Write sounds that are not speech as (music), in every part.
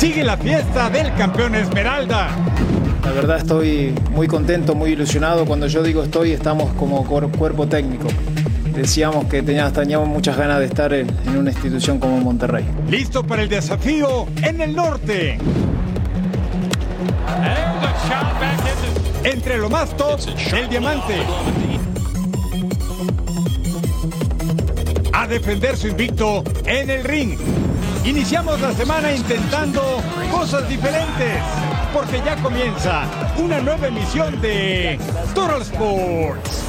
Sigue la fiesta del campeón Esmeralda. La verdad estoy muy contento, muy ilusionado. Cuando yo digo estoy, estamos como cuer- cuerpo técnico. Decíamos que teníamos, teníamos muchas ganas de estar en, en una institución como Monterrey. Listo para el desafío en el norte. Entre lo más top, el diamante. A defender su invicto en el ring. Iniciamos la semana intentando cosas diferentes. Porque ya comienza una nueva emisión de Total Sports.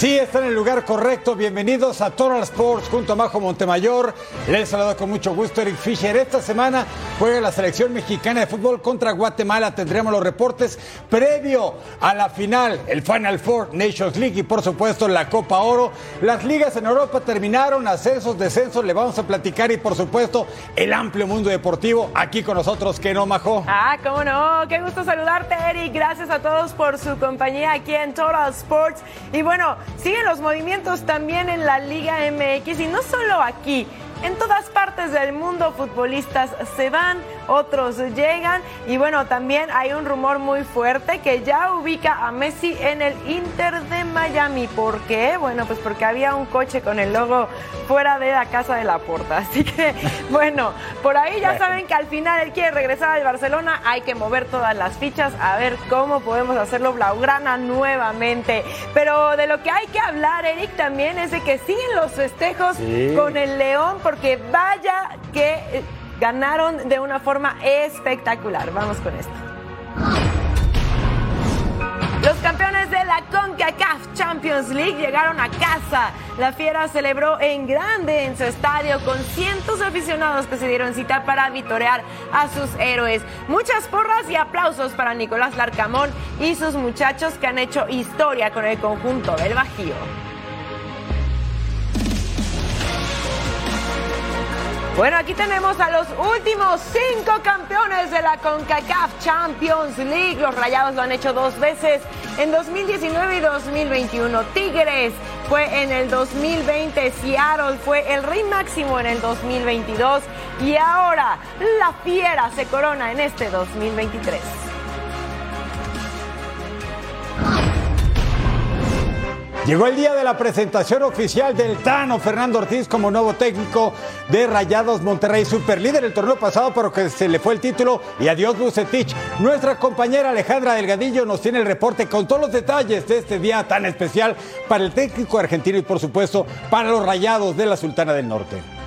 Sí, está en el lugar correcto. Bienvenidos a Total Sports junto a Majo Montemayor. Les saludo con mucho gusto Eric Fisher. Esta semana juega la selección mexicana de fútbol contra Guatemala. Tendremos los reportes previo a la final, el Final Four Nations League y por supuesto la Copa Oro. Las ligas en Europa terminaron, ascensos, descensos, le vamos a platicar y por supuesto el amplio mundo deportivo aquí con nosotros, que no, Majo. Ah, cómo no, qué gusto saludarte, Eric. Gracias a todos por su compañía aquí en Total Sports. Y bueno, siguen los movimientos también en la Liga MX y no solo aquí. En todas partes del mundo futbolistas se van, otros llegan y bueno, también hay un rumor muy fuerte que ya ubica a Messi en el Inter de Miami. ¿Por qué? Bueno, pues porque había un coche con el logo fuera de la casa de la porta. (laughs) Así que bueno, por ahí ya saben que al final él quiere regresar al Barcelona, hay que mover todas las fichas a ver cómo podemos hacerlo Blaugrana nuevamente. Pero de lo que hay que hablar, Eric, también es de que siguen los festejos con el León porque vaya que ganaron de una forma espectacular. Vamos con esto. Los campeones de la CONCACAF Champions League llegaron a casa. La Fiera celebró en grande en su estadio con cientos de aficionados que se dieron cita para vitorear a sus héroes. Muchas porras y aplausos para Nicolás Larcamón y sus muchachos que han hecho historia con el conjunto del Bajío. Bueno, aquí tenemos a los últimos cinco campeones de la CONCACAF Champions League. Los Rayados lo han hecho dos veces en 2019 y 2021. Tigres fue en el 2020, Seattle fue el rey máximo en el 2022 y ahora la Fiera se corona en este 2023. Llegó el día de la presentación oficial del Tano Fernando Ortiz como nuevo técnico de Rayados Monterrey, superlíder el torneo pasado, pero que se le fue el título y adiós Bucetich. Nuestra compañera Alejandra Delgadillo nos tiene el reporte con todos los detalles de este día tan especial para el técnico argentino y por supuesto para los Rayados de la Sultana del Norte.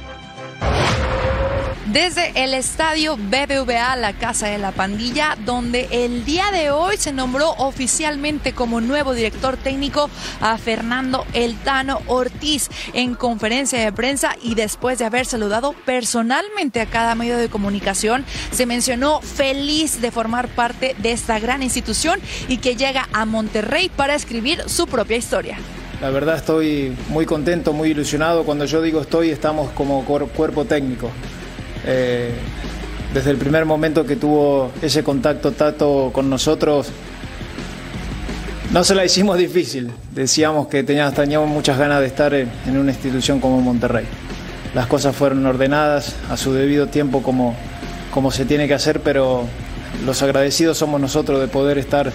Desde el estadio BBVA, la Casa de la Pandilla, donde el día de hoy se nombró oficialmente como nuevo director técnico a Fernando Eltano Ortiz en conferencia de prensa y después de haber saludado personalmente a cada medio de comunicación, se mencionó feliz de formar parte de esta gran institución y que llega a Monterrey para escribir su propia historia. La verdad estoy muy contento, muy ilusionado. Cuando yo digo estoy, estamos como cuer- cuerpo técnico. Eh, desde el primer momento que tuvo ese contacto Tato con nosotros, no se la hicimos difícil. Decíamos que teníamos, muchas ganas de estar en, en una institución como Monterrey. Las cosas fueron ordenadas a su debido tiempo como, como se tiene que hacer, pero los agradecidos somos nosotros de poder estar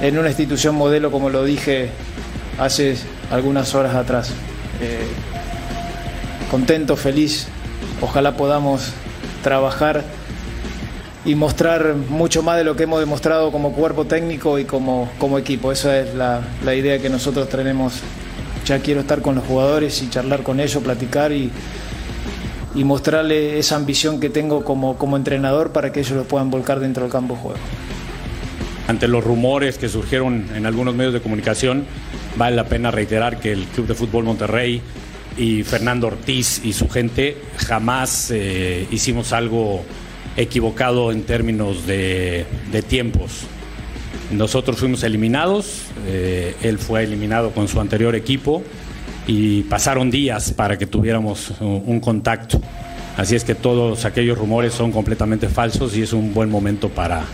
en una institución modelo, como lo dije hace algunas horas atrás. Eh, contento, feliz, ojalá podamos trabajar y mostrar mucho más de lo que hemos demostrado como cuerpo técnico y como, como equipo. Esa es la, la idea que nosotros tenemos. Ya quiero estar con los jugadores y charlar con ellos, platicar y, y mostrarle esa ambición que tengo como, como entrenador para que ellos lo puedan volcar dentro del campo juego. Ante los rumores que surgieron en algunos medios de comunicación, vale la pena reiterar que el Club de Fútbol Monterrey y Fernando Ortiz y su gente jamás eh, hicimos algo equivocado en términos de, de tiempos. Nosotros fuimos eliminados, eh, él fue eliminado con su anterior equipo y pasaron días para que tuviéramos un, un contacto. Así es que todos aquellos rumores son completamente falsos y es un buen momento para,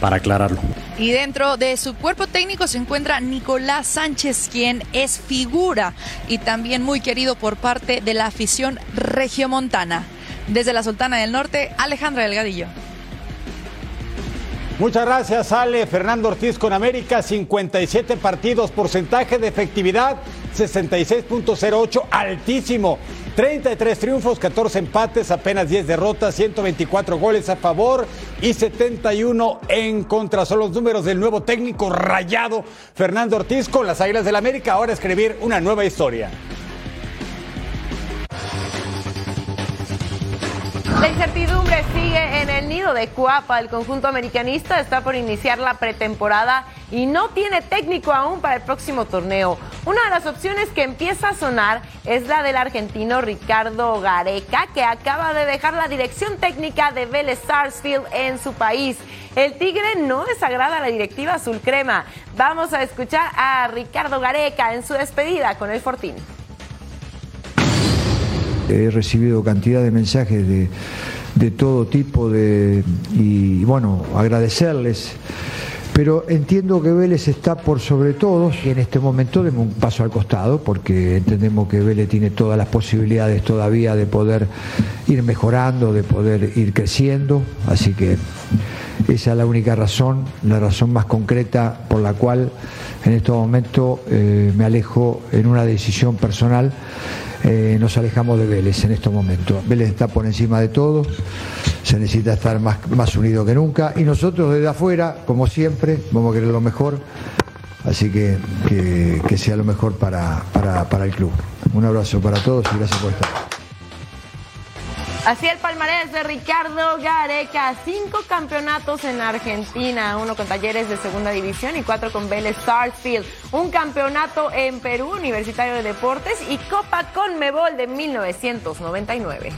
para aclararlo. Y dentro de su cuerpo técnico se encuentra Nicolás Sánchez, quien es figura y también muy querido por parte de la afición regiomontana. Desde la Sultana del Norte, Alejandra Delgadillo. Muchas gracias, Ale. Fernando Ortiz con América, 57 partidos, porcentaje de efectividad 66.08, altísimo. 33 triunfos, 14 empates, apenas 10 derrotas, 124 goles a favor y 71 en contra. Son los números del nuevo técnico rayado Fernando Ortiz con las Águilas del América. Ahora escribir una nueva historia. Sigue en el nido de Cuapa. El conjunto americanista está por iniciar la pretemporada y no tiene técnico aún para el próximo torneo. Una de las opciones que empieza a sonar es la del argentino Ricardo Gareca, que acaba de dejar la dirección técnica de Vélez Sarsfield en su país. El Tigre no desagrada a la directiva azul crema. Vamos a escuchar a Ricardo Gareca en su despedida con el Fortín. He recibido cantidad de mensajes de, de todo tipo de, y bueno, agradecerles. Pero entiendo que Vélez está por sobre todos y en este momento demos un paso al costado porque entendemos que Vélez tiene todas las posibilidades todavía de poder ir mejorando, de poder ir creciendo. Así que esa es la única razón, la razón más concreta por la cual en este momento eh, me alejo en una decisión personal eh, nos alejamos de Vélez en estos momentos. Vélez está por encima de todo, se necesita estar más, más unido que nunca y nosotros desde afuera, como siempre, vamos a querer lo mejor, así que que, que sea lo mejor para, para, para el club. Un abrazo para todos y gracias por estar. Así el palmarés de Ricardo Gareca, cinco campeonatos en Argentina, uno con Talleres de Segunda División y cuatro con Vélez Sarsfield, un campeonato en Perú, Universitario de Deportes y Copa Conmebol de 1999.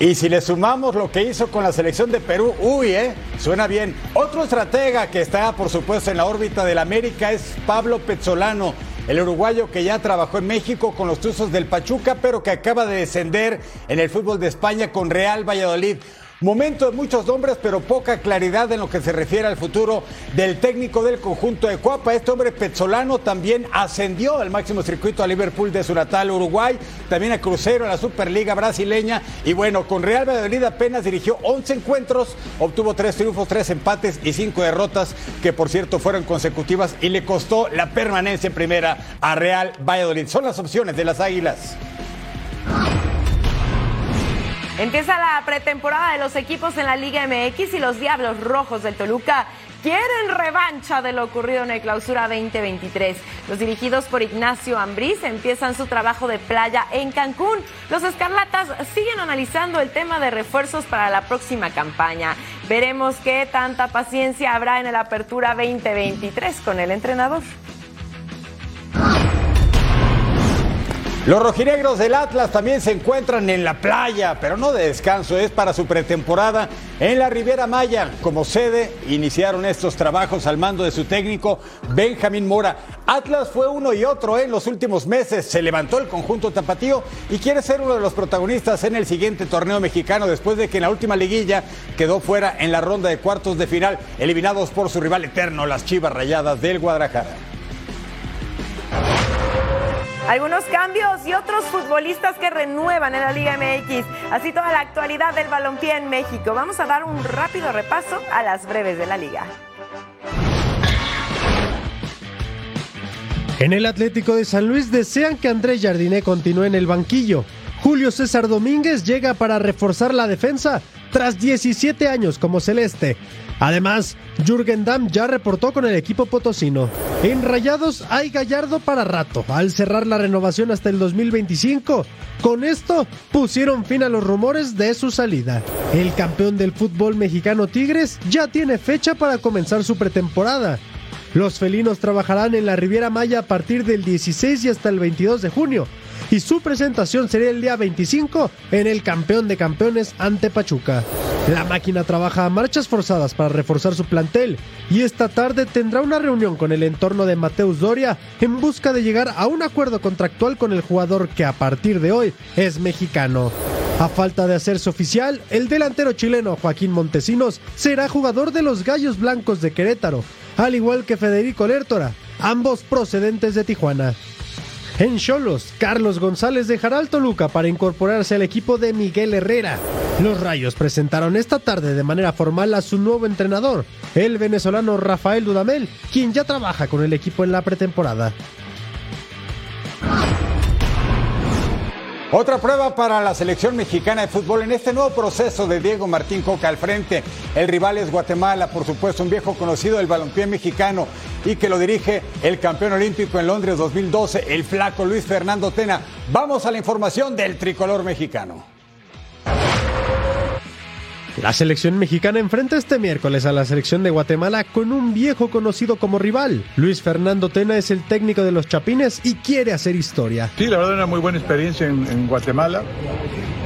Y si le sumamos lo que hizo con la selección de Perú, uy, eh, suena bien. Otro estratega que está, por supuesto, en la órbita del América es Pablo Pezzolano, el uruguayo que ya trabajó en México con los Tuzos del Pachuca, pero que acaba de descender en el fútbol de España con Real Valladolid. Momento de muchos nombres, pero poca claridad en lo que se refiere al futuro del técnico del conjunto de Cuapa. Este hombre Pezzolano también ascendió al máximo circuito a Liverpool de su natal Uruguay, también a Crucero en la Superliga brasileña. Y bueno, con Real Valladolid apenas dirigió 11 encuentros, obtuvo 3 triunfos, 3 empates y 5 derrotas, que por cierto fueron consecutivas y le costó la permanencia en primera a Real Valladolid. Son las opciones de las Águilas. Empieza la pretemporada de los equipos en la Liga MX y los Diablos Rojos del Toluca quieren revancha de lo ocurrido en el clausura 2023. Los dirigidos por Ignacio Ambriz empiezan su trabajo de playa en Cancún. Los Escarlatas siguen analizando el tema de refuerzos para la próxima campaña. Veremos qué tanta paciencia habrá en el Apertura 2023 con el entrenador. Los rojinegros del Atlas también se encuentran en la playa, pero no de descanso, es para su pretemporada en la Riviera Maya. Como sede, iniciaron estos trabajos al mando de su técnico Benjamín Mora. Atlas fue uno y otro en los últimos meses, se levantó el conjunto tapatío y quiere ser uno de los protagonistas en el siguiente torneo mexicano después de que en la última liguilla quedó fuera en la ronda de cuartos de final, eliminados por su rival eterno, las Chivas Rayadas del Guadalajara. Algunos cambios y otros futbolistas que renuevan en la Liga MX. Así toda la actualidad del balompié en México. Vamos a dar un rápido repaso a las breves de la liga. En el Atlético de San Luis desean que Andrés Jardiné continúe en el banquillo. Julio César Domínguez llega para reforzar la defensa tras 17 años como celeste. Además, Jürgen Damm ya reportó con el equipo potosino. En Rayados hay Gallardo para rato, al cerrar la renovación hasta el 2025. Con esto pusieron fin a los rumores de su salida. El campeón del fútbol mexicano Tigres ya tiene fecha para comenzar su pretemporada. Los felinos trabajarán en la Riviera Maya a partir del 16 y hasta el 22 de junio, y su presentación sería el día 25 en el campeón de campeones ante Pachuca. La máquina trabaja a marchas forzadas para reforzar su plantel y esta tarde tendrá una reunión con el entorno de Mateus Doria en busca de llegar a un acuerdo contractual con el jugador que a partir de hoy es mexicano. A falta de hacerse oficial, el delantero chileno Joaquín Montesinos será jugador de los Gallos Blancos de Querétaro, al igual que Federico Lertora, ambos procedentes de Tijuana. En Cholos, Carlos González dejará al Toluca para incorporarse al equipo de Miguel Herrera. Los Rayos presentaron esta tarde de manera formal a su nuevo entrenador, el venezolano Rafael Dudamel, quien ya trabaja con el equipo en la pretemporada. Otra prueba para la selección mexicana de fútbol en este nuevo proceso de Diego Martín Coca al frente. El rival es Guatemala, por supuesto, un viejo conocido del balompié mexicano y que lo dirige el campeón olímpico en Londres 2012, el flaco Luis Fernando Tena. Vamos a la información del tricolor mexicano. La selección mexicana enfrenta este miércoles a la selección de Guatemala con un viejo conocido como rival. Luis Fernando Tena es el técnico de los Chapines y quiere hacer historia. Sí, la verdad una muy buena experiencia en, en Guatemala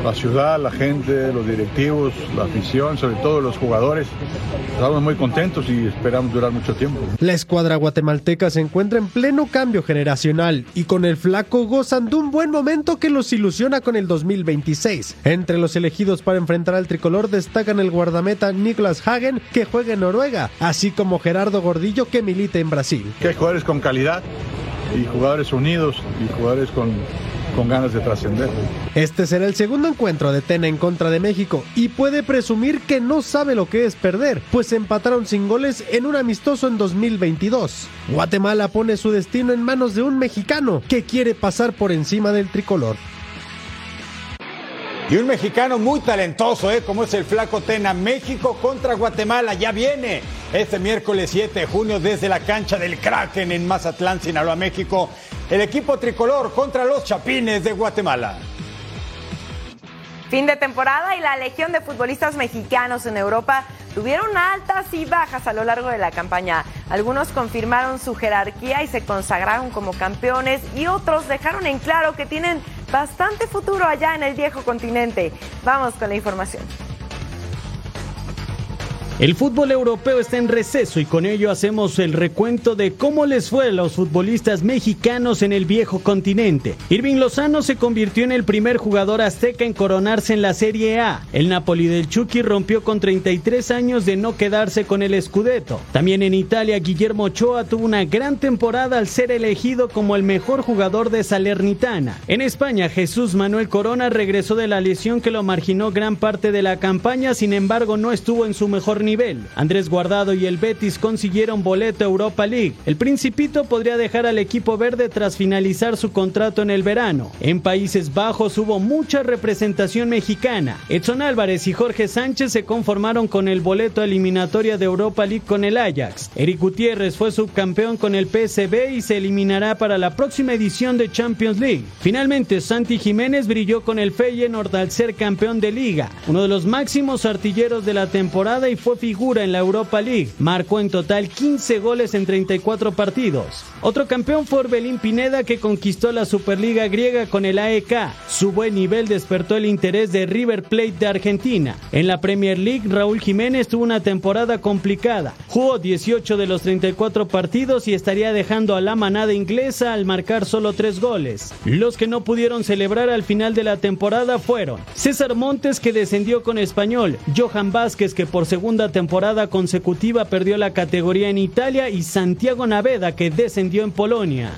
la ciudad, la gente, los directivos, la afición, sobre todo los jugadores. Estamos muy contentos y esperamos durar mucho tiempo. La escuadra guatemalteca se encuentra en pleno cambio generacional y con el flaco gozan de un buen momento que los ilusiona con el 2026. Entre los elegidos para enfrentar al tricolor destacan el guardameta Niklas Hagen que juega en Noruega, así como Gerardo Gordillo que milita en Brasil. Que hay jugadores con calidad y jugadores unidos y jugadores con con ganas de trascender. Este será el segundo encuentro de Tena en contra de México y puede presumir que no sabe lo que es perder, pues empataron sin goles en un amistoso en 2022. Guatemala pone su destino en manos de un mexicano que quiere pasar por encima del tricolor. Y un mexicano muy talentoso, ¿eh? como es el Flaco Tena. México contra Guatemala, ya viene este miércoles 7 de junio desde la cancha del Kraken en Mazatlán, Sinaloa, México. El equipo tricolor contra los Chapines de Guatemala. Fin de temporada y la legión de futbolistas mexicanos en Europa tuvieron altas y bajas a lo largo de la campaña. Algunos confirmaron su jerarquía y se consagraron como campeones y otros dejaron en claro que tienen bastante futuro allá en el viejo continente. Vamos con la información. El fútbol europeo está en receso y con ello hacemos el recuento de cómo les fue a los futbolistas mexicanos en el viejo continente. Irving Lozano se convirtió en el primer jugador azteca en coronarse en la Serie A. El Napoli del Chucky rompió con 33 años de no quedarse con el Scudetto. También en Italia, Guillermo Ochoa tuvo una gran temporada al ser elegido como el mejor jugador de Salernitana. En España, Jesús Manuel Corona regresó de la lesión que lo marginó gran parte de la campaña, sin embargo no estuvo en su mejor nivel nivel. Andrés Guardado y el Betis consiguieron boleto Europa League. El Principito podría dejar al equipo verde tras finalizar su contrato en el verano. En Países Bajos hubo mucha representación mexicana. Edson Álvarez y Jorge Sánchez se conformaron con el boleto eliminatoria de Europa League con el Ajax. Eric Gutiérrez fue subcampeón con el PSB y se eliminará para la próxima edición de Champions League. Finalmente, Santi Jiménez brilló con el Feyenoord al ser campeón de liga, uno de los máximos artilleros de la temporada y fue figura en la Europa League. Marcó en total 15 goles en 34 partidos. Otro campeón fue Orbelín Pineda que conquistó la Superliga griega con el AEK. Su buen nivel despertó el interés de River Plate de Argentina. En la Premier League, Raúl Jiménez tuvo una temporada complicada. Jugó 18 de los 34 partidos y estaría dejando a la manada inglesa al marcar solo 3 goles. Los que no pudieron celebrar al final de la temporada fueron César Montes que descendió con Español, Johan Vázquez que por segunda temporada consecutiva perdió la categoría en Italia y Santiago Naveda que descendió en Polonia.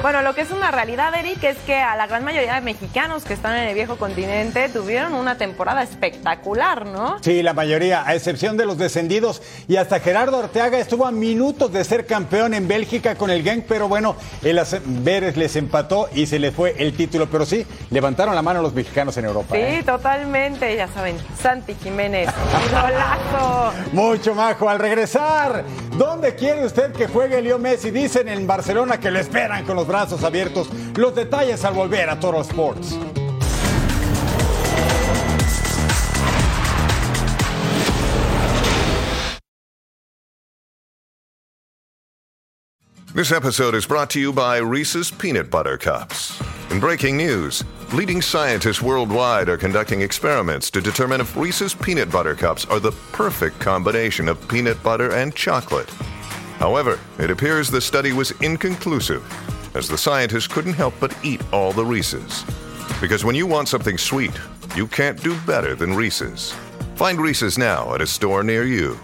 Bueno, lo que es una realidad, Eric, es que a la gran mayoría de mexicanos que están en el viejo continente tuvieron una temporada espectacular, ¿no? Sí, la mayoría, a excepción de los descendidos. Y hasta Gerardo Arteaga estuvo a minutos de ser campeón en Bélgica con el Genk, pero bueno, el Vélez les empató y se le fue el título. Pero sí, levantaron la mano los mexicanos en Europa. Sí, ¿eh? totalmente, ya saben. Santi Jiménez, idolazo. (laughs) Mucho majo. Al regresar, ¿dónde quiere usted que juegue Leo Messi? Dicen en Barcelona que lo esperan con los brazos abiertos. Los detalles al volver a Toro Sports. This episode is brought to you by Reese's Peanut Butter Cups. In breaking news, leading scientists worldwide are conducting experiments to determine if Reese's Peanut Butter Cups are the perfect combination of peanut butter and chocolate. However, it appears the study was inconclusive, as the scientists couldn't help but eat all the Reese's. Because when you want something sweet, you can't do better than Reese's. Find Reese's now at a store near you.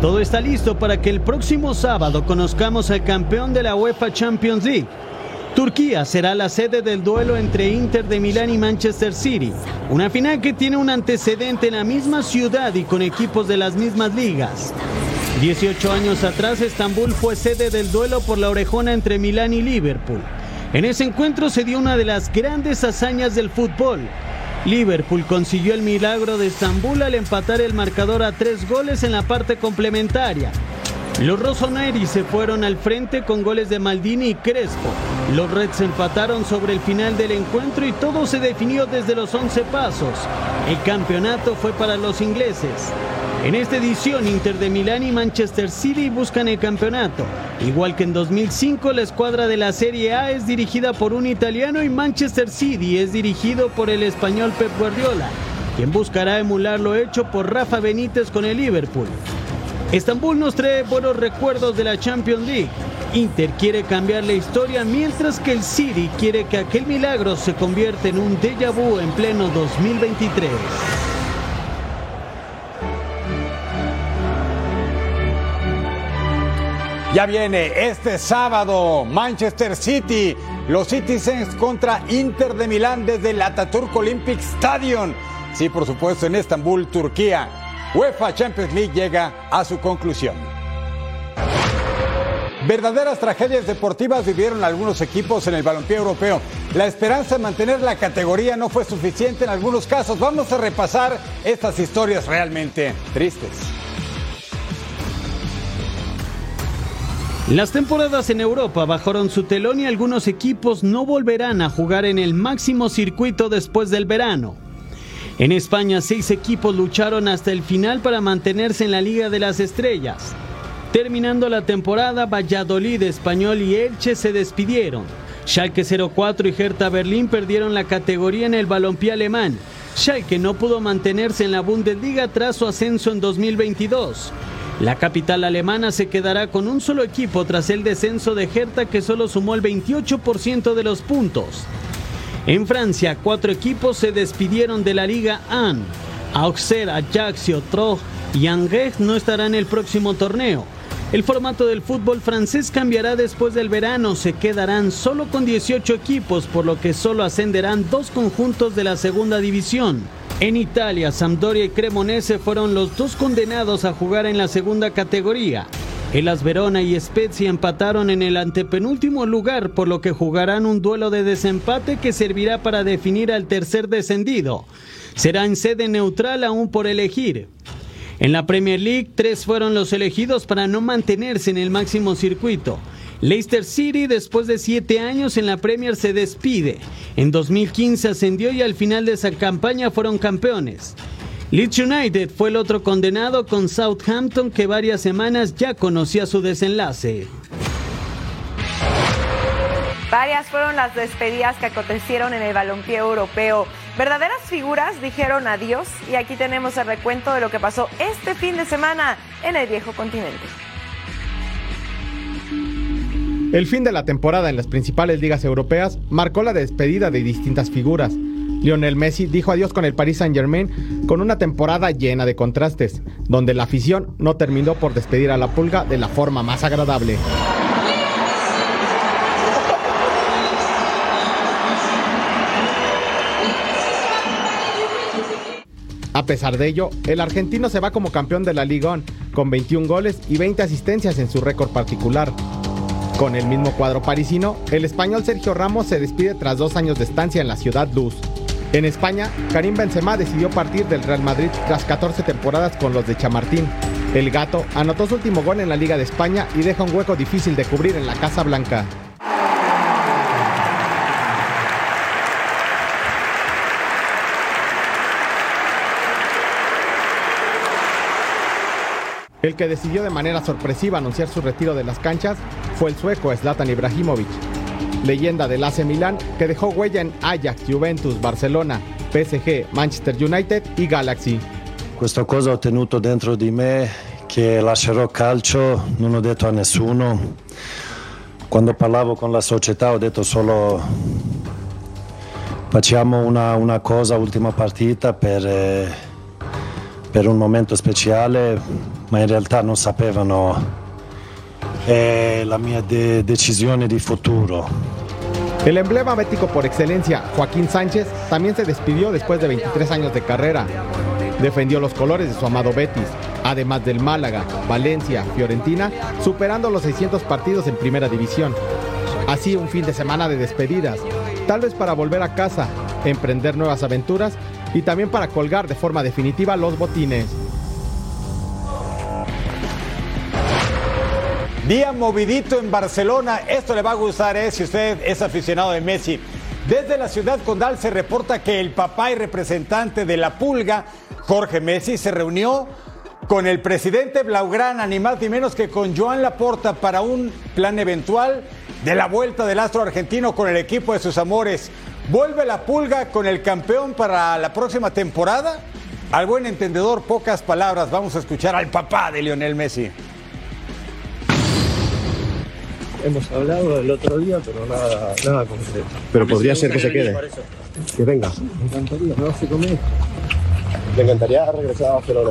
Todo está listo para que el próximo sábado conozcamos al campeón de la UEFA Champions League. Turquía será la sede del duelo entre Inter de Milán y Manchester City, una final que tiene un antecedente en la misma ciudad y con equipos de las mismas ligas. 18 años atrás, Estambul fue sede del duelo por la orejona entre Milán y Liverpool. En ese encuentro se dio una de las grandes hazañas del fútbol, Liverpool consiguió el milagro de Estambul al empatar el marcador a tres goles en la parte complementaria. Los Rossoneri se fueron al frente con goles de Maldini y Crespo. Los Reds empataron sobre el final del encuentro y todo se definió desde los 11 pasos. El campeonato fue para los ingleses. En esta edición, Inter de Milán y Manchester City buscan el campeonato. Igual que en 2005, la escuadra de la Serie A es dirigida por un italiano y Manchester City es dirigido por el español Pep Guardiola, quien buscará emular lo hecho por Rafa Benítez con el Liverpool. Estambul nos trae buenos recuerdos de la Champions League. Inter quiere cambiar la historia mientras que el City quiere que aquel milagro se convierta en un déjà vu en pleno 2023. Ya viene este sábado Manchester City, los Citizens contra Inter de Milán desde el Ataturk Olympic Stadium. Sí, por supuesto, en Estambul, Turquía. UEFA Champions League llega a su conclusión. Verdaderas tragedias deportivas vivieron algunos equipos en el balompié europeo. La esperanza de mantener la categoría no fue suficiente en algunos casos. Vamos a repasar estas historias realmente tristes. Las temporadas en Europa bajaron su telón y algunos equipos no volverán a jugar en el máximo circuito después del verano. En España, seis equipos lucharon hasta el final para mantenerse en la Liga de las Estrellas. Terminando la temporada, Valladolid, Español y Elche se despidieron. Schalke 04 y Hertha Berlín perdieron la categoría en el balompié alemán. Schalke no pudo mantenerse en la Bundesliga tras su ascenso en 2022. La capital alemana se quedará con un solo equipo tras el descenso de Hertha que solo sumó el 28% de los puntos. En Francia, cuatro equipos se despidieron de la Liga 1. Auxerre, Ajaccio, Troyes y Angers no estarán en el próximo torneo. El formato del fútbol francés cambiará después del verano, se quedarán solo con 18 equipos, por lo que solo ascenderán dos conjuntos de la segunda división. En Italia, Sampdoria y Cremonese fueron los dos condenados a jugar en la segunda categoría. Elas Verona y Spezia empataron en el antepenúltimo lugar, por lo que jugarán un duelo de desempate que servirá para definir al tercer descendido. Será en sede neutral aún por elegir. En la Premier League, tres fueron los elegidos para no mantenerse en el máximo circuito. Leicester City, después de siete años en la Premier, se despide. En 2015 ascendió y al final de esa campaña fueron campeones. Leeds United fue el otro condenado con Southampton que varias semanas ya conocía su desenlace. Varias fueron las despedidas que acontecieron en el balompié europeo. Verdaderas figuras dijeron adiós y aquí tenemos el recuento de lo que pasó este fin de semana en el viejo continente. El fin de la temporada en las principales ligas europeas marcó la despedida de distintas figuras. Lionel Messi dijo adiós con el Paris Saint-Germain con una temporada llena de contrastes, donde la afición no terminó por despedir a la pulga de la forma más agradable. A pesar de ello, el argentino se va como campeón de la Liga con 21 goles y 20 asistencias en su récord particular. Con el mismo cuadro parisino, el español Sergio Ramos se despide tras dos años de estancia en la ciudad luz. En España, Karim Benzema decidió partir del Real Madrid tras 14 temporadas con los de Chamartín. El gato anotó su último gol en la Liga de España y deja un hueco difícil de cubrir en la Casa Blanca. El que decidió de manera sorpresiva anunciar su retiro de las canchas fue el sueco Zlatan Ibrahimovic, leyenda del AC Milan que dejó huella en Ajax, Juventus, Barcelona, PSG, Manchester United y Galaxy. Questa cosa ho tenuto dentro di me che lascerò calcio, non ho detto a nessuno. Quando parlavo con la società ho detto solo facciamo una, una cosa, ultima partita per, eh, per un momento speciale, ma in realtà non sapevano la mia de- decisione di futuro. El emblema bético por excelencia, Joaquín Sánchez, también se despidió después de 23 años de carrera. Defendió los colores de su amado Betis, además del Málaga, Valencia, Fiorentina, superando los 600 partidos en primera división. Así un fin de semana de despedidas, tal vez para volver a casa, emprender nuevas aventuras y también para colgar de forma definitiva los botines. Día movidito en Barcelona. Esto le va a gustar ¿eh? si usted es aficionado de Messi. Desde la ciudad condal se reporta que el papá y representante de la pulga, Jorge Messi, se reunió con el presidente Blaugrana, ni más ni menos que con Joan Laporta para un plan eventual de la vuelta del astro argentino con el equipo de sus amores. ¿Vuelve la pulga con el campeón para la próxima temporada? Al buen entendedor, pocas palabras. Vamos a escuchar al papá de Lionel Messi. Hemos hablado el otro día, pero nada, nada concreto. Pero podría ser que se quede. Que venga. Me encantaría, ¿no? ¿Se come? Me encantaría regresar a Barcelona.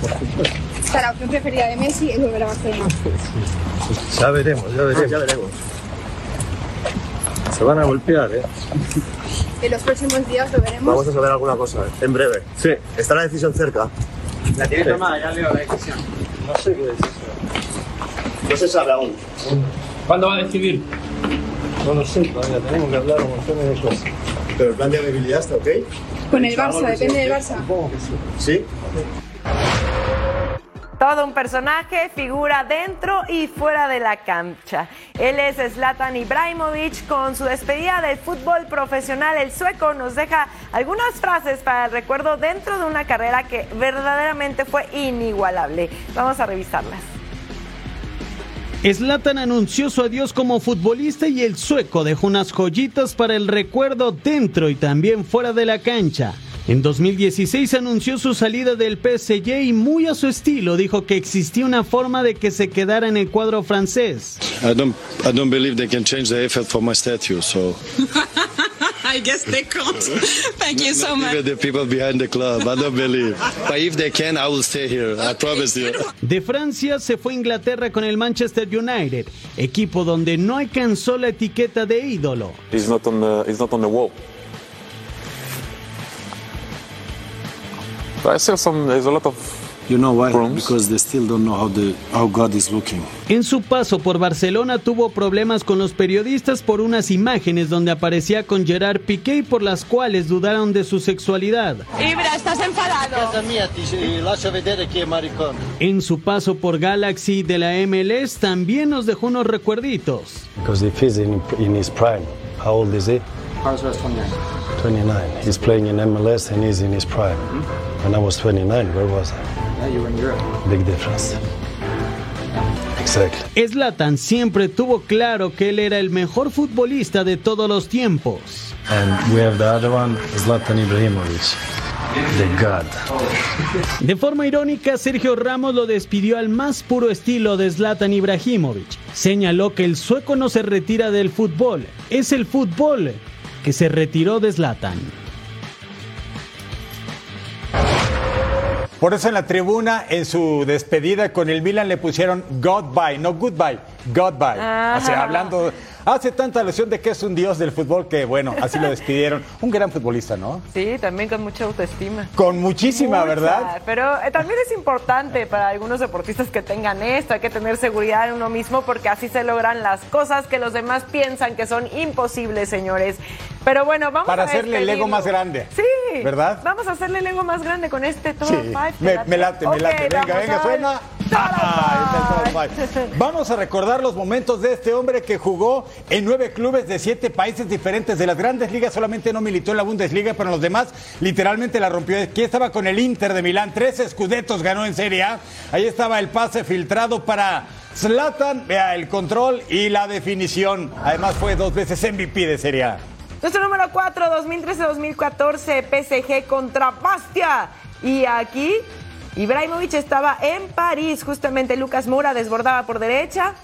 Por supuesto. Esta la opción preferida de Messi es volver a Barcelona. Ya veremos, ya veremos. Ya veremos. Se van a golpear, ¿eh? En los próximos días lo veremos. Vamos a saber alguna cosa, ¿eh? en breve. Sí. ¿Está la decisión cerca? La tiene tomada, ya leo la decisión. No sé qué decisión. No se sabe aún. ¿Cuándo va a decidir? No lo sé, todavía tenemos que hablar un montón de cosas. Pero el plan de movilidad está ok. Con el Barça, depende del Barça. Supongo que sí. ¿Sí? Todo un personaje, figura dentro y fuera de la cancha. Él es Zlatan Ibrahimovic. Con su despedida del fútbol profesional, el sueco nos deja algunas frases para el recuerdo dentro de una carrera que verdaderamente fue inigualable. Vamos a revisarlas. Zlatan anunció su adiós como futbolista y el sueco dejó unas joyitas para el recuerdo dentro y también fuera de la cancha. En 2016 anunció su salida del PSG y muy a su estilo dijo que existía una forma de que se quedara en el cuadro francés. I don't, I don't believe they can change the Eiffel for my statue, so (laughs) I guess they can't. (laughs) Thank you so much. even the people behind the club, I don't believe. But if they can, I will stay here. I promise you. De Francia se fue a Inglaterra con el Manchester United, equipo donde no alcanzó la etiqueta de ídolo. He's not on the, he's not on the wall. But I still some, there's a lot of You know why? Rooms. Because they still don't know how the how God is looking. En su paso por Barcelona tuvo problemas con los periodistas por unas imágenes donde aparecía con Gerard Piqué por las cuales dudaron de su sexualidad. Ibra, ¿estás enfadado? En su paso por Galaxy de la MLS también nos dejó unos recuerditos. Because if he's in, in his prime, how old is he? Carlos Vez 29. 29. He's playing in MLS and he's in his prime. When I was 29, where was I? Yeah, you were in Europe. Big difference. Exactly. Zlatan siempre tuvo claro que él era el mejor futbolista de todos los tiempos. And we have the other one, Zlatan Ibrahimovic, the God. De forma irónica, Sergio Ramos lo despidió al más puro estilo de Zlatan Ibrahimovic. Señaló que el sueco no se retira del fútbol, es el fútbol que se retiró de Zlatan. Por eso en la tribuna, en su despedida con el Milan, le pusieron Godbye, no Goodbye, Godbye. Así, hablando, hace tanta alusión de que es un dios del fútbol que, bueno, así lo despidieron. Un gran futbolista, ¿no? Sí, también con mucha autoestima. Con muchísima, mucha, ¿verdad? Pero eh, también es importante para algunos deportistas que tengan esto, hay que tener seguridad en uno mismo porque así se logran las cosas que los demás piensan que son imposibles, señores. Pero bueno, vamos Para a hacerle el ego más grande. Sí. ¿Verdad? Vamos a hacerle el ego más grande con este Top Sí, 5. me, me late, me late. Venga, vamos venga, a suena. Ah. Vamos a recordar los momentos de este hombre que jugó en nueve clubes de siete países diferentes de las grandes ligas. Solamente no militó en la Bundesliga, pero en los demás literalmente la rompió. Aquí estaba con el Inter de Milán. Tres escudetos ganó en Serie A. Ahí estaba el pase filtrado para Zlatan. Vea el control y la definición. Además fue dos veces MVP de Serie A. Nuestro número 4, 2013-2014, PSG contra Bastia. Y aquí, Ibrahimovic estaba en París. Justamente Lucas Moura desbordaba por derecha.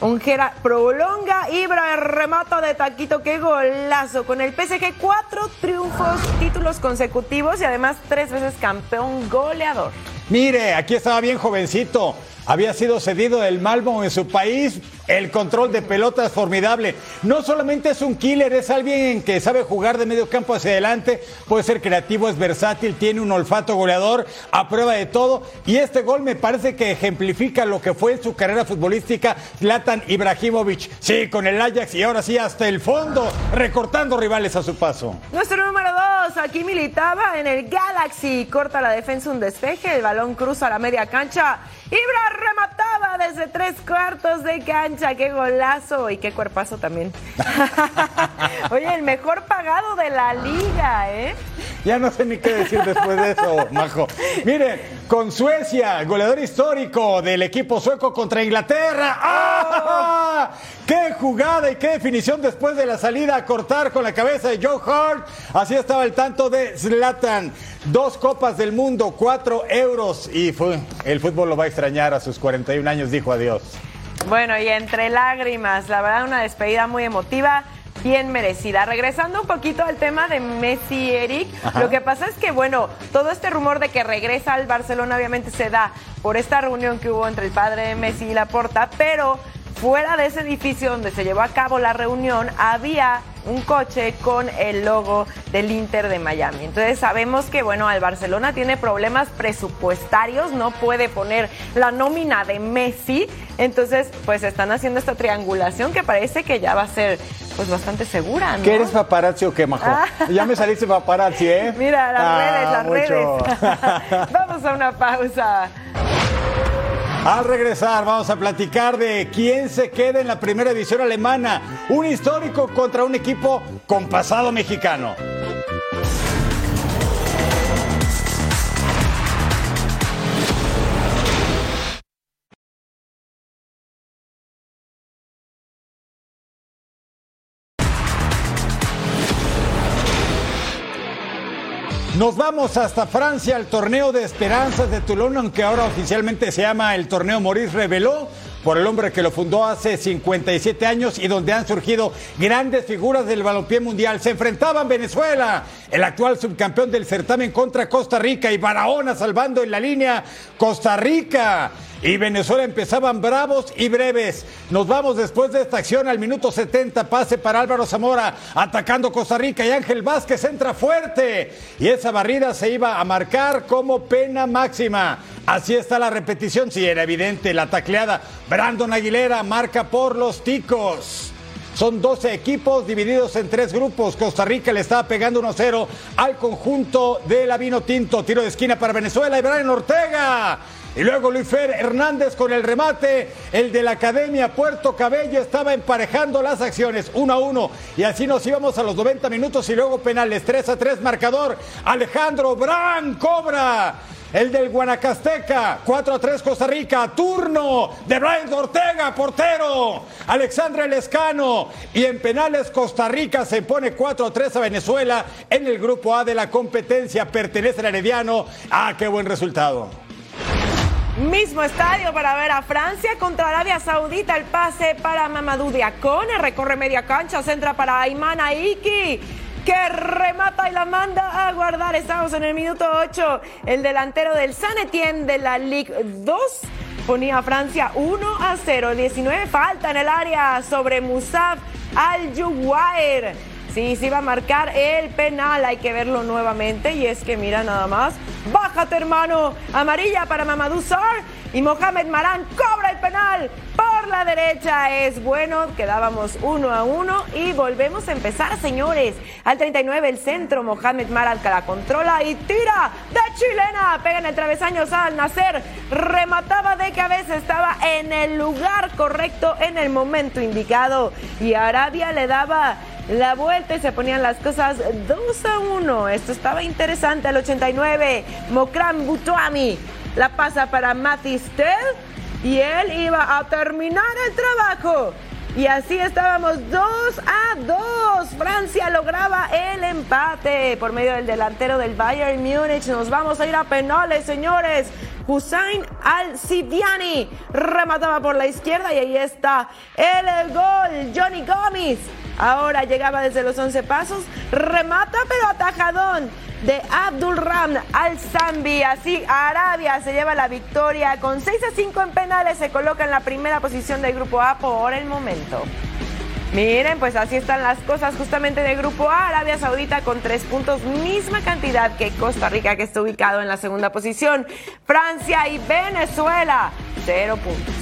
Ongera prolonga, Ibra remata de taquito, qué golazo. Con el PSG, cuatro triunfos, títulos consecutivos y además tres veces campeón goleador. Mire, aquí estaba bien jovencito. Había sido cedido del Malmo en su país. El control de pelota es formidable. No solamente es un killer, es alguien que sabe jugar de medio campo hacia adelante. Puede ser creativo, es versátil, tiene un olfato goleador, a prueba de todo. Y este gol me parece que ejemplifica lo que fue en su carrera futbolística Zlatan Ibrahimovic. Sí, con el Ajax y ahora sí hasta el fondo, recortando rivales a su paso. Nuestro número 2, aquí militaba en el Galaxy. Corta la defensa un despeje, el balón cruza la media cancha. Ibra remataba desde tres cuartos de cancha. ¡Qué golazo! Y qué cuerpazo también. (laughs) Oye, el mejor pagado de la liga, ¿eh? Ya no sé ni qué decir después de eso, Majo. Mire, con Suecia, goleador histórico del equipo sueco contra Inglaterra. ¡Ah! ¡Qué jugada y qué definición después de la salida a cortar con la cabeza de Joe Hart! Así estaba el tanto de Zlatan. Dos copas del mundo, cuatro euros. Y fue, el fútbol lo va a extrañar a sus 41 años, dijo adiós. Bueno, y entre lágrimas, la verdad, una despedida muy emotiva. Bien merecida. Regresando un poquito al tema de Messi, Eric, Ajá. lo que pasa es que, bueno, todo este rumor de que regresa al Barcelona obviamente se da por esta reunión que hubo entre el padre de Messi y Laporta, pero fuera de ese edificio donde se llevó a cabo la reunión había un coche con el logo del Inter de Miami. Entonces sabemos que, bueno, al Barcelona tiene problemas presupuestarios, no puede poner la nómina de Messi. Entonces, pues están haciendo esta triangulación que parece que ya va a ser pues bastante segura, ¿no? ¿Qué eres paparazzi o qué, Majo? Ah. Ya me saliste paparazzi, ¿eh? (laughs) Mira, las Ah, redes, las mucho. redes. (laughs) Vamos a una pausa. Al regresar vamos a platicar de quién se queda en la primera división alemana. Un histórico contra un equipo con pasado mexicano. Nos vamos hasta Francia al torneo de esperanzas de Toulon, aunque ahora oficialmente se llama el torneo Maurice Reveló, por el hombre que lo fundó hace 57 años y donde han surgido grandes figuras del balompié mundial. Se enfrentaban Venezuela, el actual subcampeón del certamen contra Costa Rica y Barahona salvando en la línea Costa Rica. Y Venezuela empezaban bravos y breves. Nos vamos después de esta acción al minuto 70. Pase para Álvaro Zamora atacando Costa Rica y Ángel Vázquez entra fuerte. Y esa barrida se iba a marcar como pena máxima. Así está la repetición. Sí, era evidente la tacleada. Brandon Aguilera marca por los ticos. Son 12 equipos divididos en tres grupos. Costa Rica le estaba pegando 1-0 al conjunto de la Vino Tinto. Tiro de esquina para Venezuela y Ortega. Y luego Luis Fer Hernández con el remate. El de la Academia Puerto Cabello estaba emparejando las acciones 1 a 1. Y así nos íbamos a los 90 minutos y luego penales 3 a 3 marcador. Alejandro Bran cobra. El del Guanacasteca, 4 a 3 Costa Rica, turno de Brian Ortega, portero, Alexandre Lescano y en penales Costa Rica se pone 4 a 3 a Venezuela en el grupo A de la competencia, pertenece al Herediano, ah, qué buen resultado. Mismo estadio para ver a Francia contra Arabia Saudita. El pase para Mamadou Diacone. Recorre media cancha. Centra para Ayman Aiki. Que remata y la manda a guardar. Estamos en el minuto 8. El delantero del San Etienne de la Ligue 2 ponía a Francia 1 a 0. 19 falta en el área sobre Musab Al-Juwair. Sí, se iba a marcar el penal, hay que verlo nuevamente. Y es que mira nada más. Bájate, hermano. Amarilla para Mamadou Sarr. Y Mohamed Marán cobra el penal la derecha. Es bueno, quedábamos uno a uno y volvemos a empezar, señores. Al 39 el centro, Mohamed Marán que la controla y tira de chilena. Pega en el travesaño al nacer. Remataba de cabeza, estaba en el lugar correcto en el momento indicado. Y Arabia le daba la vuelta y se ponían las cosas 2 a 1. Esto estaba interesante al 89. Mokram Butuami la pasa para Matistel y él iba a terminar el trabajo. Y así estábamos 2 a 2. Francia lograba el empate por medio del delantero del Bayern Múnich. Nos vamos a ir a penales, señores. Hussein Al-Sidiani remataba por la izquierda y ahí está el gol. Johnny Gómez ahora llegaba desde los 11 pasos, remata pero atajadón de Abdul Ram Al-Zambi. Así Arabia se lleva la victoria con 6 a 5 en penales, se coloca en la primera posición del grupo A por el momento. Miren, pues así están las cosas justamente del grupo. Arabia Saudita con tres puntos, misma cantidad que Costa Rica, que está ubicado en la segunda posición. Francia y Venezuela, cero puntos.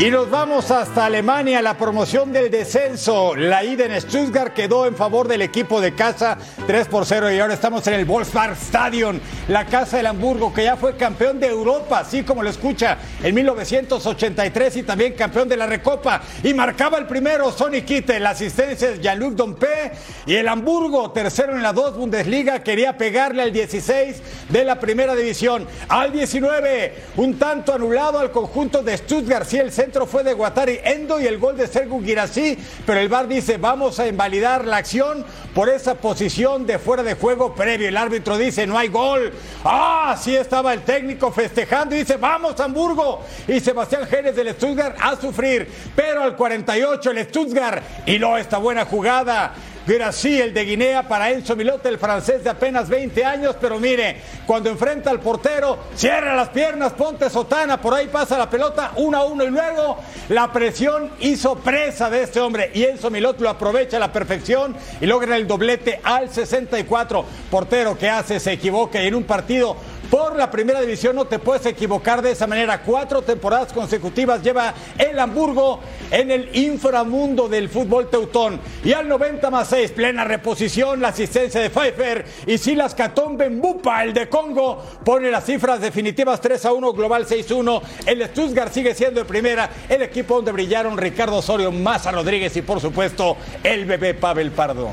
Y nos vamos hasta Alemania, la promoción del descenso. La ida en Stuttgart quedó en favor del equipo de casa 3 por 0 y ahora estamos en el Wolfsburg Stadion, la casa del Hamburgo que ya fue campeón de Europa, así como lo escucha, en 1983 y también campeón de la Recopa. Y marcaba el primero Sonny Kitte, la asistencia de Jean-Luc Dompe y el Hamburgo, tercero en la 2 Bundesliga, quería pegarle al 16 de la primera división. Al 19, un tanto anulado al conjunto de Stuttgart, sí, el centro fue de Guatari Endo y el gol de Sergu Girassi, pero el VAR dice vamos a invalidar la acción por esa posición de fuera de juego previo. El árbitro dice no hay gol. Ah, sí estaba el técnico festejando y dice vamos Hamburgo. Y Sebastián Jerez del Stuttgart a sufrir. Pero al 48 el Stuttgart y no esta buena jugada. Girassi, el de Guinea, para Enzo Milote, el francés de apenas 20 años, pero mire, cuando enfrenta al portero, cierra las piernas, ponte sotana, por ahí pasa la pelota, uno a uno, y luego la presión hizo presa de este hombre, y Enzo Milote lo aprovecha a la perfección y logra el doblete al 64. Portero que hace, se equivoca y en un partido por la primera división no te puedes equivocar de esa manera. Cuatro temporadas consecutivas lleva el Hamburgo en el inframundo del fútbol teutón. Y al 90 más 6, plena reposición, la asistencia de Pfeiffer y Silas Catombe Mbupa, el de Congo, pone las cifras definitivas 3 a 1, global 6 1. El Stuttgart sigue siendo de primera, el equipo donde brillaron Ricardo Osorio, Maza Rodríguez y por supuesto el bebé Pavel Pardo.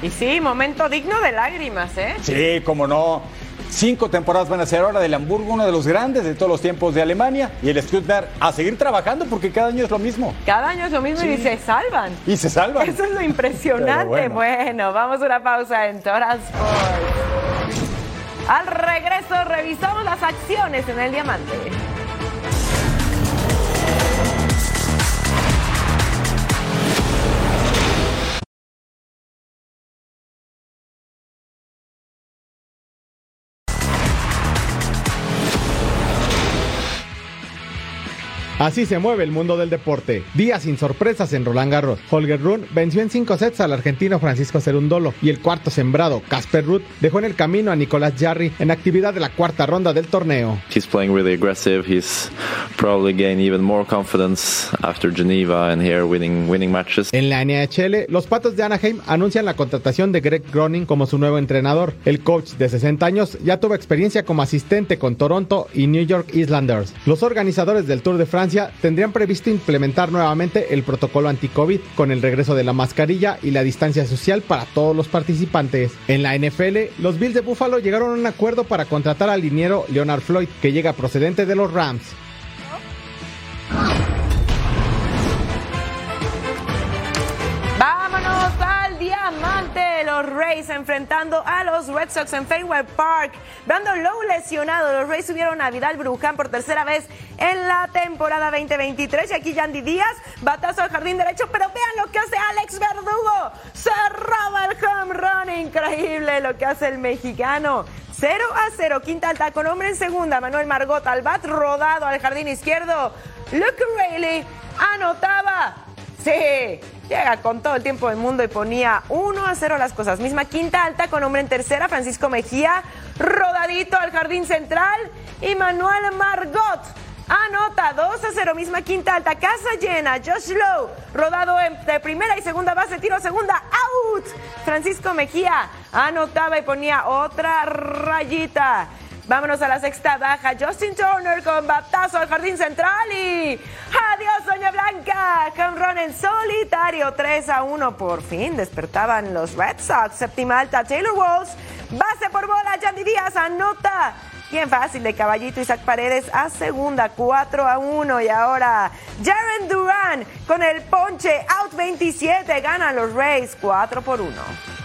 Y sí, momento digno de lágrimas, ¿eh? Sí, como no. Cinco temporadas van a ser ahora del Hamburgo, uno de los grandes de todos los tiempos de Alemania. Y el Stuttgart a seguir trabajando porque cada año es lo mismo. Cada año es lo mismo y se salvan. Y se salvan. Eso es lo impresionante. Bueno. bueno. vamos a una pausa en Toras Sports. Al regreso revisamos las acciones en el diamante. Así se mueve el mundo del deporte. Día sin sorpresas en Roland Garros. Holger Rune venció en 5 sets al argentino Francisco Cerundolo y el cuarto sembrado, Casper Ruth, dejó en el camino a Nicolás Jarry en actividad de la cuarta ronda del torneo. He's playing really aggressive. He's probably gained even more confidence after Geneva and here winning winning matches. En la NHL, los Patos de Anaheim anuncian la contratación de Greg Groning como su nuevo entrenador. El coach de 60 años ya tuvo experiencia como asistente con Toronto y New York Islanders. Los organizadores del Tour de Francia tendrían previsto implementar nuevamente el protocolo anti-COVID con el regreso de la mascarilla y la distancia social para todos los participantes. En la NFL, los Bills de Buffalo llegaron a un acuerdo para contratar al liniero Leonard Floyd, que llega procedente de los Rams. Rays enfrentando a los Red Sox en Fenway Park. Brandon Lowe lesionado. Los Rays subieron a Vidal Bruján por tercera vez en la temporada 2023. Y aquí Yandy Díaz, batazo al jardín derecho. Pero vean lo que hace Alex Verdugo. Se roba el home run. Increíble lo que hace el mexicano. 0 a 0, quinta alta con hombre en segunda. Manuel Margot al bat rodado al jardín izquierdo. Luke Rayleigh anotaba. Sí, llega con todo el tiempo del mundo y ponía 1 a 0 las cosas. Misma quinta alta con hombre en tercera, Francisco Mejía, rodadito al jardín central. Y Manuel Margot anota 2 a 0, misma quinta alta, casa llena. Josh Lowe, rodado en, de primera y segunda base, tiro segunda, out. Francisco Mejía anotaba y ponía otra rayita. Vámonos a la sexta baja. Justin Turner con batazo al jardín central y adiós, Doña Blanca. Camrón en solitario, 3 a 1. Por fin despertaban los Red Sox. Séptima alta, Taylor Walls. Base por bola, Yandy Díaz anota. Bien fácil de caballito Isaac Paredes a segunda, 4 a 1. Y ahora Jaren Duran con el ponche out 27. Ganan los Rays 4 por 1.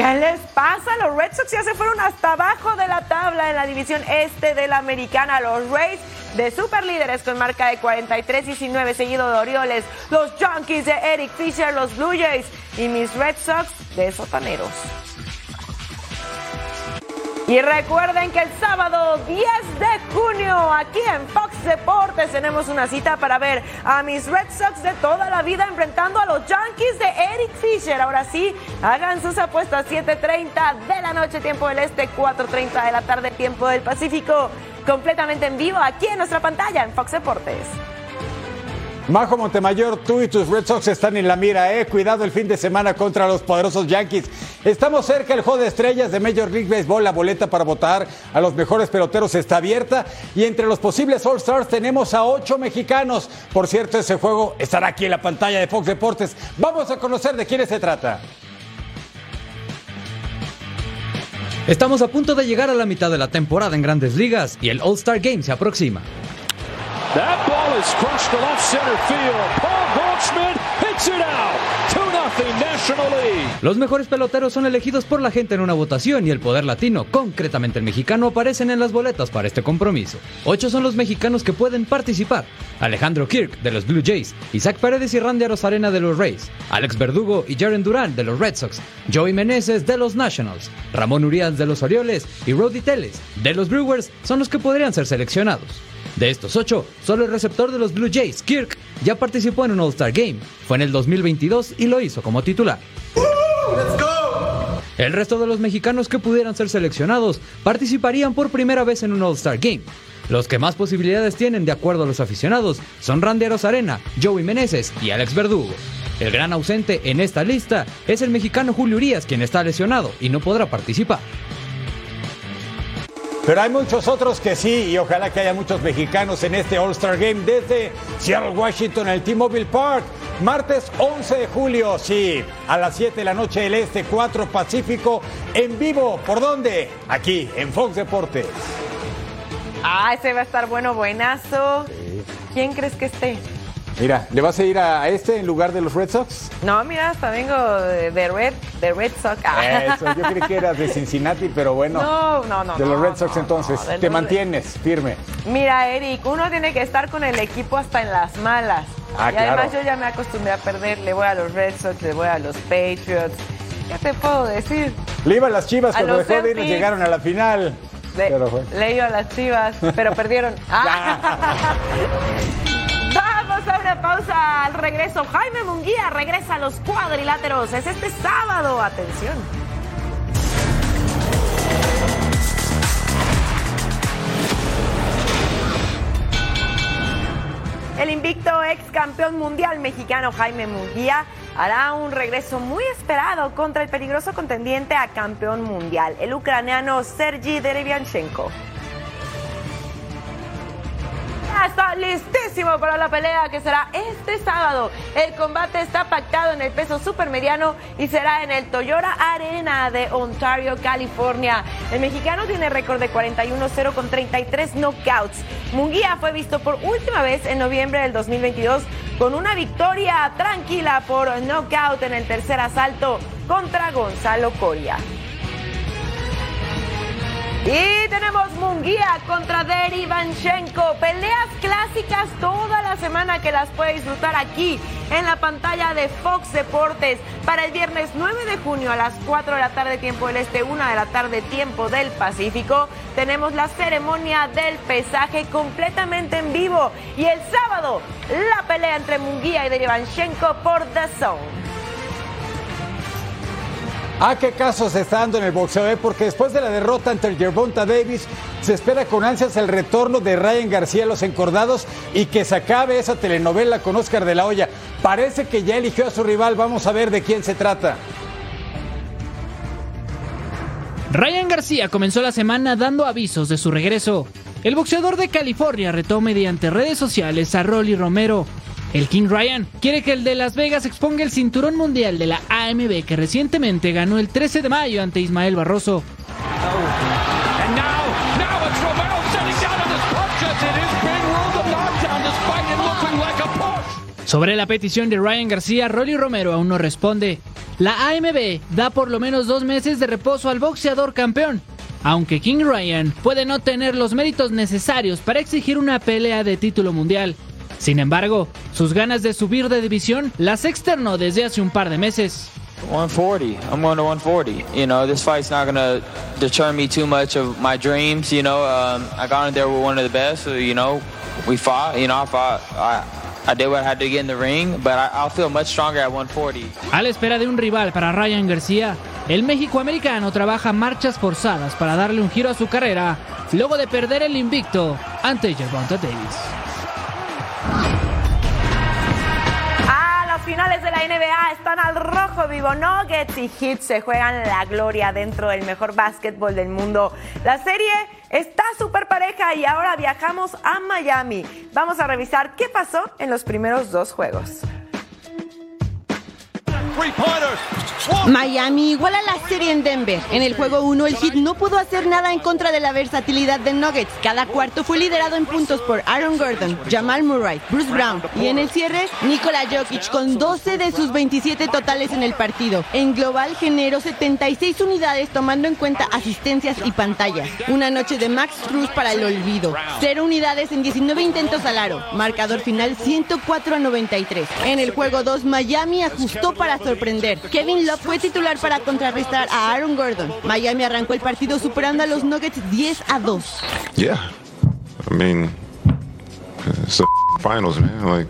¿Qué les pasa? Los Red Sox ya se fueron hasta abajo de la tabla en la división este de la americana. Los Rays de superlíderes con marca de 43-19, seguido de Orioles, los Junkies de Eric Fisher, los Blue Jays y mis Red Sox de sotaneros. Y recuerden que el sábado 10 de junio, aquí en Fox Deportes, tenemos una cita para ver a mis Red Sox de toda la vida enfrentando a los Yankees de Eric Fisher. Ahora sí, hagan sus apuestas 7:30 de la noche, tiempo del este, 4:30 de la tarde, tiempo del Pacífico. Completamente en vivo aquí en nuestra pantalla en Fox Deportes. Majo Montemayor, tú y tus Red Sox están en la mira, eh. Cuidado el fin de semana contra los poderosos Yankees. Estamos cerca del juego de estrellas de Major League Baseball. La boleta para votar a los mejores peloteros está abierta. Y entre los posibles All Stars tenemos a ocho mexicanos. Por cierto, ese juego estará aquí en la pantalla de Fox Deportes. Vamos a conocer de quiénes se trata. Estamos a punto de llegar a la mitad de la temporada en Grandes Ligas y el All-Star Game se aproxima. That ball is crushed to left center field. Paul Goldschmidt hits it out. 2-0 National. Los mejores peloteros son elegidos por la gente en una votación y el poder latino, concretamente el mexicano, aparecen en las boletas para este compromiso. Ocho son los mexicanos que pueden participar. Alejandro Kirk, de los Blue Jays, Isaac Paredes y Randy Arozarena, de los Rays, Alex Verdugo y Jaren Durán, de los Red Sox, Joey Meneses, de los Nationals, Ramón Urias, de los Orioles y Rody Teles, de los Brewers, son los que podrían ser seleccionados. De estos ocho, solo el receptor de los Blue Jays, Kirk, ya participó en un All-Star Game. Fue en el 2022 y lo hizo como titular. El resto de los mexicanos que pudieran ser seleccionados participarían por primera vez en un All-Star Game. Los que más posibilidades tienen, de acuerdo a los aficionados, son Randy Arozarena, Joey Meneses y Alex Verdugo. El gran ausente en esta lista es el mexicano Julio Urias, quien está lesionado y no podrá participar. Pero hay muchos otros que sí, y ojalá que haya muchos mexicanos en este All-Star Game desde Seattle, Washington, el T-Mobile Park. Martes 11 de julio, sí, a las 7 de la noche del Este, 4 Pacífico, en vivo. ¿Por dónde? Aquí, en Fox Deportes. Ah, ese va a estar bueno, buenazo. ¿Quién crees que esté? Mira, ¿le vas a ir a este en lugar de los Red Sox? No, mira, hasta vengo de, de Red, de Red Sox. Ah. Eso, yo creí que eras de (laughs) Cincinnati, pero bueno. No, no, no. De los no, Red Sox no, entonces, no, de te los- mantienes firme. Mira, Eric, uno tiene que estar con el equipo hasta en las malas. Ah, y además yo ya me acostumbré a perder. Le voy a los Red Sox, le voy a los Patriots. ¿Qué te puedo decir? Le iba a las chivas A cuando los dejó de ir Celtics. llegaron a la final. Le, le iba a las chivas, pero perdieron. (laughs) Ah. (laughs) Vamos a una pausa al regreso. Jaime Munguía regresa a los cuadriláteros. Es este sábado. Atención. El invicto ex campeón mundial mexicano Jaime Munguía hará un regreso muy esperado contra el peligroso contendiente a campeón mundial, el ucraniano Sergi Derevianchenko. Está listísimo para la pelea que será este sábado. El combate está pactado en el peso supermediano y será en el Toyota Arena de Ontario, California. El mexicano tiene récord de 41-0 con 33 knockouts. Munguía fue visto por última vez en noviembre del 2022 con una victoria tranquila por knockout en el tercer asalto contra Gonzalo Coria. Y tenemos Munguía contra Deri Vanchenko. Peleas clásicas toda la semana que las puede disfrutar aquí en la pantalla de Fox Deportes. Para el viernes 9 de junio a las 4 de la tarde tiempo del Este, 1 de la tarde tiempo del Pacífico, tenemos la ceremonia del pesaje completamente en vivo. Y el sábado, la pelea entre Munguía y Deri Vanchenko por The Zone. ¿A qué caso se está dando en el boxeo? eh? Porque después de la derrota ante Gervonta Davis, se espera con ansias el retorno de Ryan García a los encordados y que se acabe esa telenovela con Oscar de la Hoya. Parece que ya eligió a su rival. Vamos a ver de quién se trata. Ryan García comenzó la semana dando avisos de su regreso. El boxeador de California retó mediante redes sociales a Rolly Romero. El King Ryan quiere que el de Las Vegas exponga el cinturón mundial de la AMB que recientemente ganó el 13 de mayo ante Ismael Barroso. Sobre la petición de Ryan García, Rolly Romero aún no responde. La AMB da por lo menos dos meses de reposo al boxeador campeón, aunque King Ryan puede no tener los méritos necesarios para exigir una pelea de título mundial. Sin embargo, sus ganas de subir de división las externó desde hace un par de meses. 140. I'm going to 140. You know, this fight's not going to deter me too much of my dreams. You know, um, I got in there with one of the best. So, you know, we fought. You know, I fought. I, I did what I had to get in the ring, but I, I'll feel much stronger at 140. A la espera de un rival para Ryan García, el México-americano trabaja marchas forzadas para darle un giro a su carrera luego de perder el invicto ante Gervonta Davis. Finales de la NBA están al rojo vivo. Nuggets y Heat se juegan la gloria dentro del mejor básquetbol del mundo. La serie está súper pareja y ahora viajamos a Miami. Vamos a revisar qué pasó en los primeros dos juegos. Miami iguala la serie en Denver. En el juego 1, el Heat no pudo hacer nada en contra de la versatilidad de Nuggets. Cada cuarto fue liderado en puntos por Aaron Gordon, Jamal Murray, Bruce Brown y en el cierre, Nikola Jokic con 12 de sus 27 totales en el partido. En global generó 76 unidades tomando en cuenta asistencias y pantallas. Una noche de Max Cruz para el olvido. Cero unidades en 19 intentos al aro. Marcador final 104 a 93. En el juego 2, Miami ajustó para sorprender. Kevin Love fue titular para contrarrestar a Aaron Gordon. Miami arrancó el partido superando a los Nuggets 10 a 2. Yeah, I mean, it's the finals, man. Like,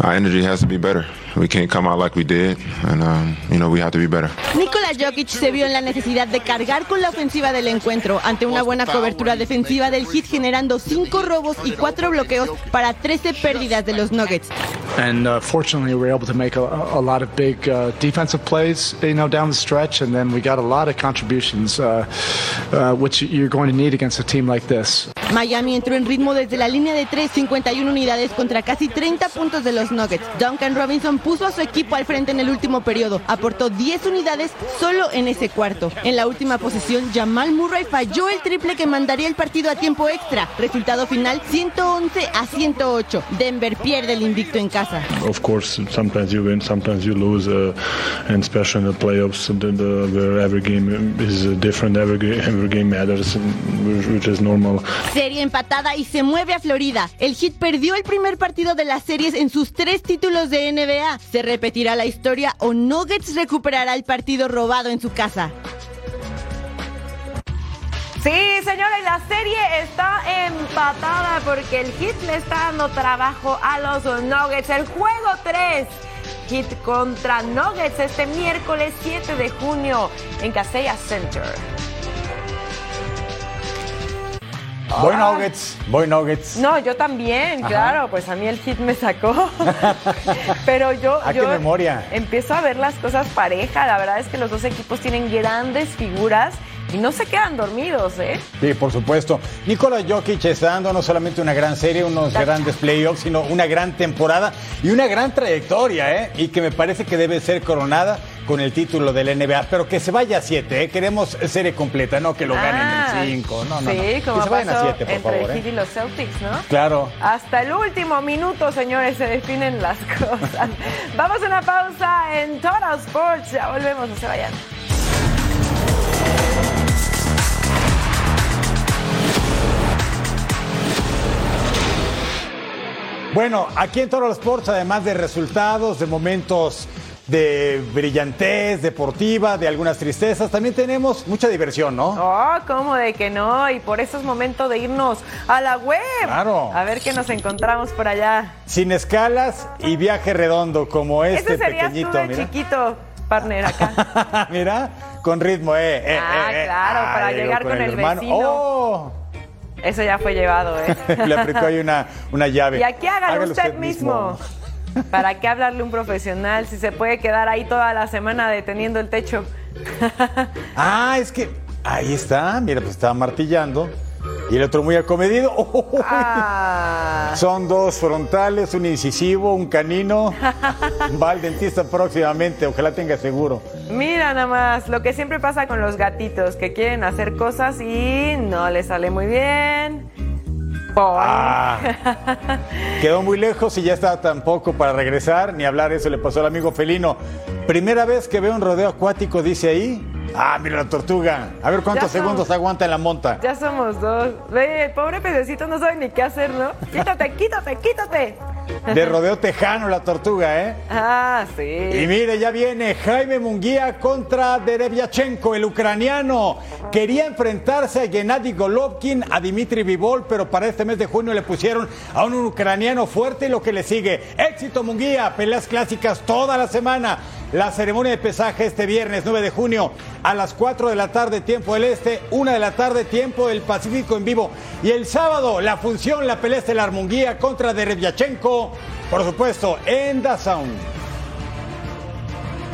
our energy has to be better. We can't come out like we did, and um, you know we have to be better. Nikola Jokic se vio en la necesidad de cargar con la ofensiva del encuentro ante una buena cobertura defensiva del Heat generando 5 robos y 4 bloqueos para 13 pérdidas de los Nuggets. And uh, fortunately, we were able to make a, a lot of big uh, defensive plays, you know, down the stretch, and then we got a lot of contributions, uh, uh, which you're going to need against a team like this. Miami entró en ritmo desde la línea de 3, 51 unidades contra casi 30 puntos de los Nuggets. Duncan Robinson puso a su equipo al frente en el último periodo, aportó 10 unidades solo en ese cuarto. En la última posición, Jamal Murray falló el triple que mandaría el partido a tiempo extra. Resultado final 111 a 108. Denver pierde el invicto en casa. Of course, sometimes you win, sometimes you lose, uh, and especially in the playoffs, the, the, where every game is different, every, ga- every game matters, which, which is normal. Serie empatada y se mueve a Florida. El Heat perdió el primer partido de las series en sus tres títulos de NBA. ¿Se repetirá la historia o Nuggets recuperará el partido robado en su casa? Sí, señores, la serie está empatada porque el Heat le está dando trabajo a los Nuggets. El juego 3, Heat contra Nuggets este miércoles 7 de junio en Casella Center. Voy Nuggets, voy Nuggets. No, yo también, Ajá. claro, pues a mí el hit me sacó. (laughs) Pero yo, Ah, qué yo memoria. empiezo a ver las cosas pareja. La verdad es que los dos equipos tienen grandes figuras Y no se quedan dormidos, ¿eh? Sí, por supuesto. Nikola Jokic está dando no solamente una gran serie, unos grandes playoffs, sino una gran temporada y una gran trayectoria, ¿eh? Y que me parece que debe ser coronada con el título del NBA, pero que se vaya a siete, ¿eh? Queremos serie completa, no que lo ganen Ah, en cinco. No, no, sí, no. Que como se vayan a pasó siete, por entre favor, el ¿eh? Y los Celtics, ¿no? Claro. Hasta el último minuto, señores, se definen las (laughs) cosas. Vamos a una pausa en Total Sports. Ya volvemos, no se vayan. Bueno, aquí en Toro Sports, además de resultados, de momentos de brillantez deportiva, de algunas tristezas, también tenemos mucha diversión, ¿no? Oh, ¿cómo de que no? Y por eso es momento de irnos a la web. Claro. A ver qué nos encontramos por allá. Sin escalas y viaje redondo como este Ese pequeñito, tú de mira. chiquito, partner, acá. (laughs) mira, con ritmo, eh. eh, Ah, eh, eh. claro, para llegó llegar con el hermano. vecino. ¡Oh! Eso ya fue llevado, ¿eh? (laughs) Le aplicó ahí una, una llave. Y aquí hágalo Hágalo usted, mismo. ¿Para qué hablarle a un profesional si se puede quedar ahí toda la semana deteniendo el techo? (laughs) Ah, es que ahí está, mira, pues estaba martillando. Y el otro muy acomedido. ¡Oh! (laughs) Ah. Son dos frontales, un incisivo, un canino. (laughs) Va al dentista próximamente, ojalá tenga seguro. Mira nada más, lo que siempre pasa con los gatitos, que quieren hacer cosas y no les sale muy bien. Ah. Quedó muy lejos y ya está tampoco para regresar, ni hablar, eso le pasó al amigo felino. Primera vez que veo un rodeo acuático, dice ahí. Ah, mira la tortuga. A ver cuántos segundos aguanta en la monta. Ya somos dos. Ve, el pobre pececito no sabe ni qué hacer, ¿no? Quítate, quítate, quítate. De rodeo tejano la tortuga, ¿eh? Ah, sí. Y mire, ya viene Jaime Munguía contra Derevyachenko, el ucraniano. Quería enfrentarse a Gennady Golovkin, a Dimitri Vivol, pero para este mes de junio le pusieron a un ucraniano fuerte y lo que le sigue. Éxito Munguía, peleas clásicas toda la semana. La ceremonia de pesaje este viernes 9 de junio a las 4 de la tarde, tiempo del este, 1 de la tarde, tiempo del Pacífico en vivo. Y el sábado, la función, la pelea estelar Munguía contra Derevyachenko, por supuesto, en The Sound.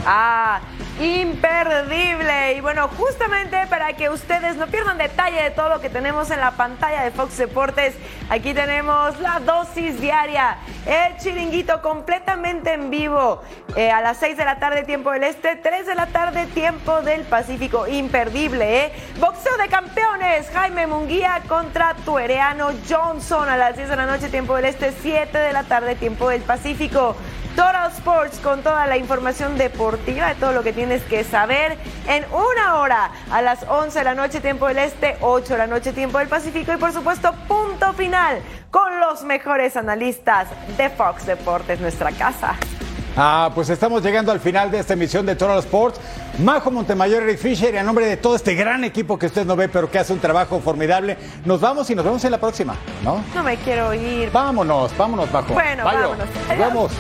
Ah, imperdible. Y bueno, justamente para que ustedes no pierdan detalle de todo lo que tenemos en la pantalla de Fox Deportes, aquí tenemos la dosis diaria, el chiringuito completamente en vivo, eh, a las 6 de la tarde tiempo del Este, 3 de la tarde tiempo del Pacífico, imperdible, ¿eh? Boxeo de campeones, Jaime Munguía contra Tuereano Johnson a las 10 de la noche tiempo del Este, 7 de la tarde tiempo del Pacífico. Total Sports con toda la información deportiva de todo lo que tienes que saber en una hora a las 11 de la noche tiempo del Este, 8 de la noche tiempo del Pacífico y por supuesto punto final con los mejores analistas de Fox Deportes, nuestra casa. Ah, pues estamos llegando al final de esta emisión de Total Sports. Majo Montemayor, Eric Fisher, y a nombre de todo este gran equipo que usted no ve, pero que hace un trabajo formidable, nos vamos y nos vemos en la próxima, ¿no? No me quiero ir. Vámonos, vámonos, Majo. Bueno, Bayo. vámonos. Nos vemos.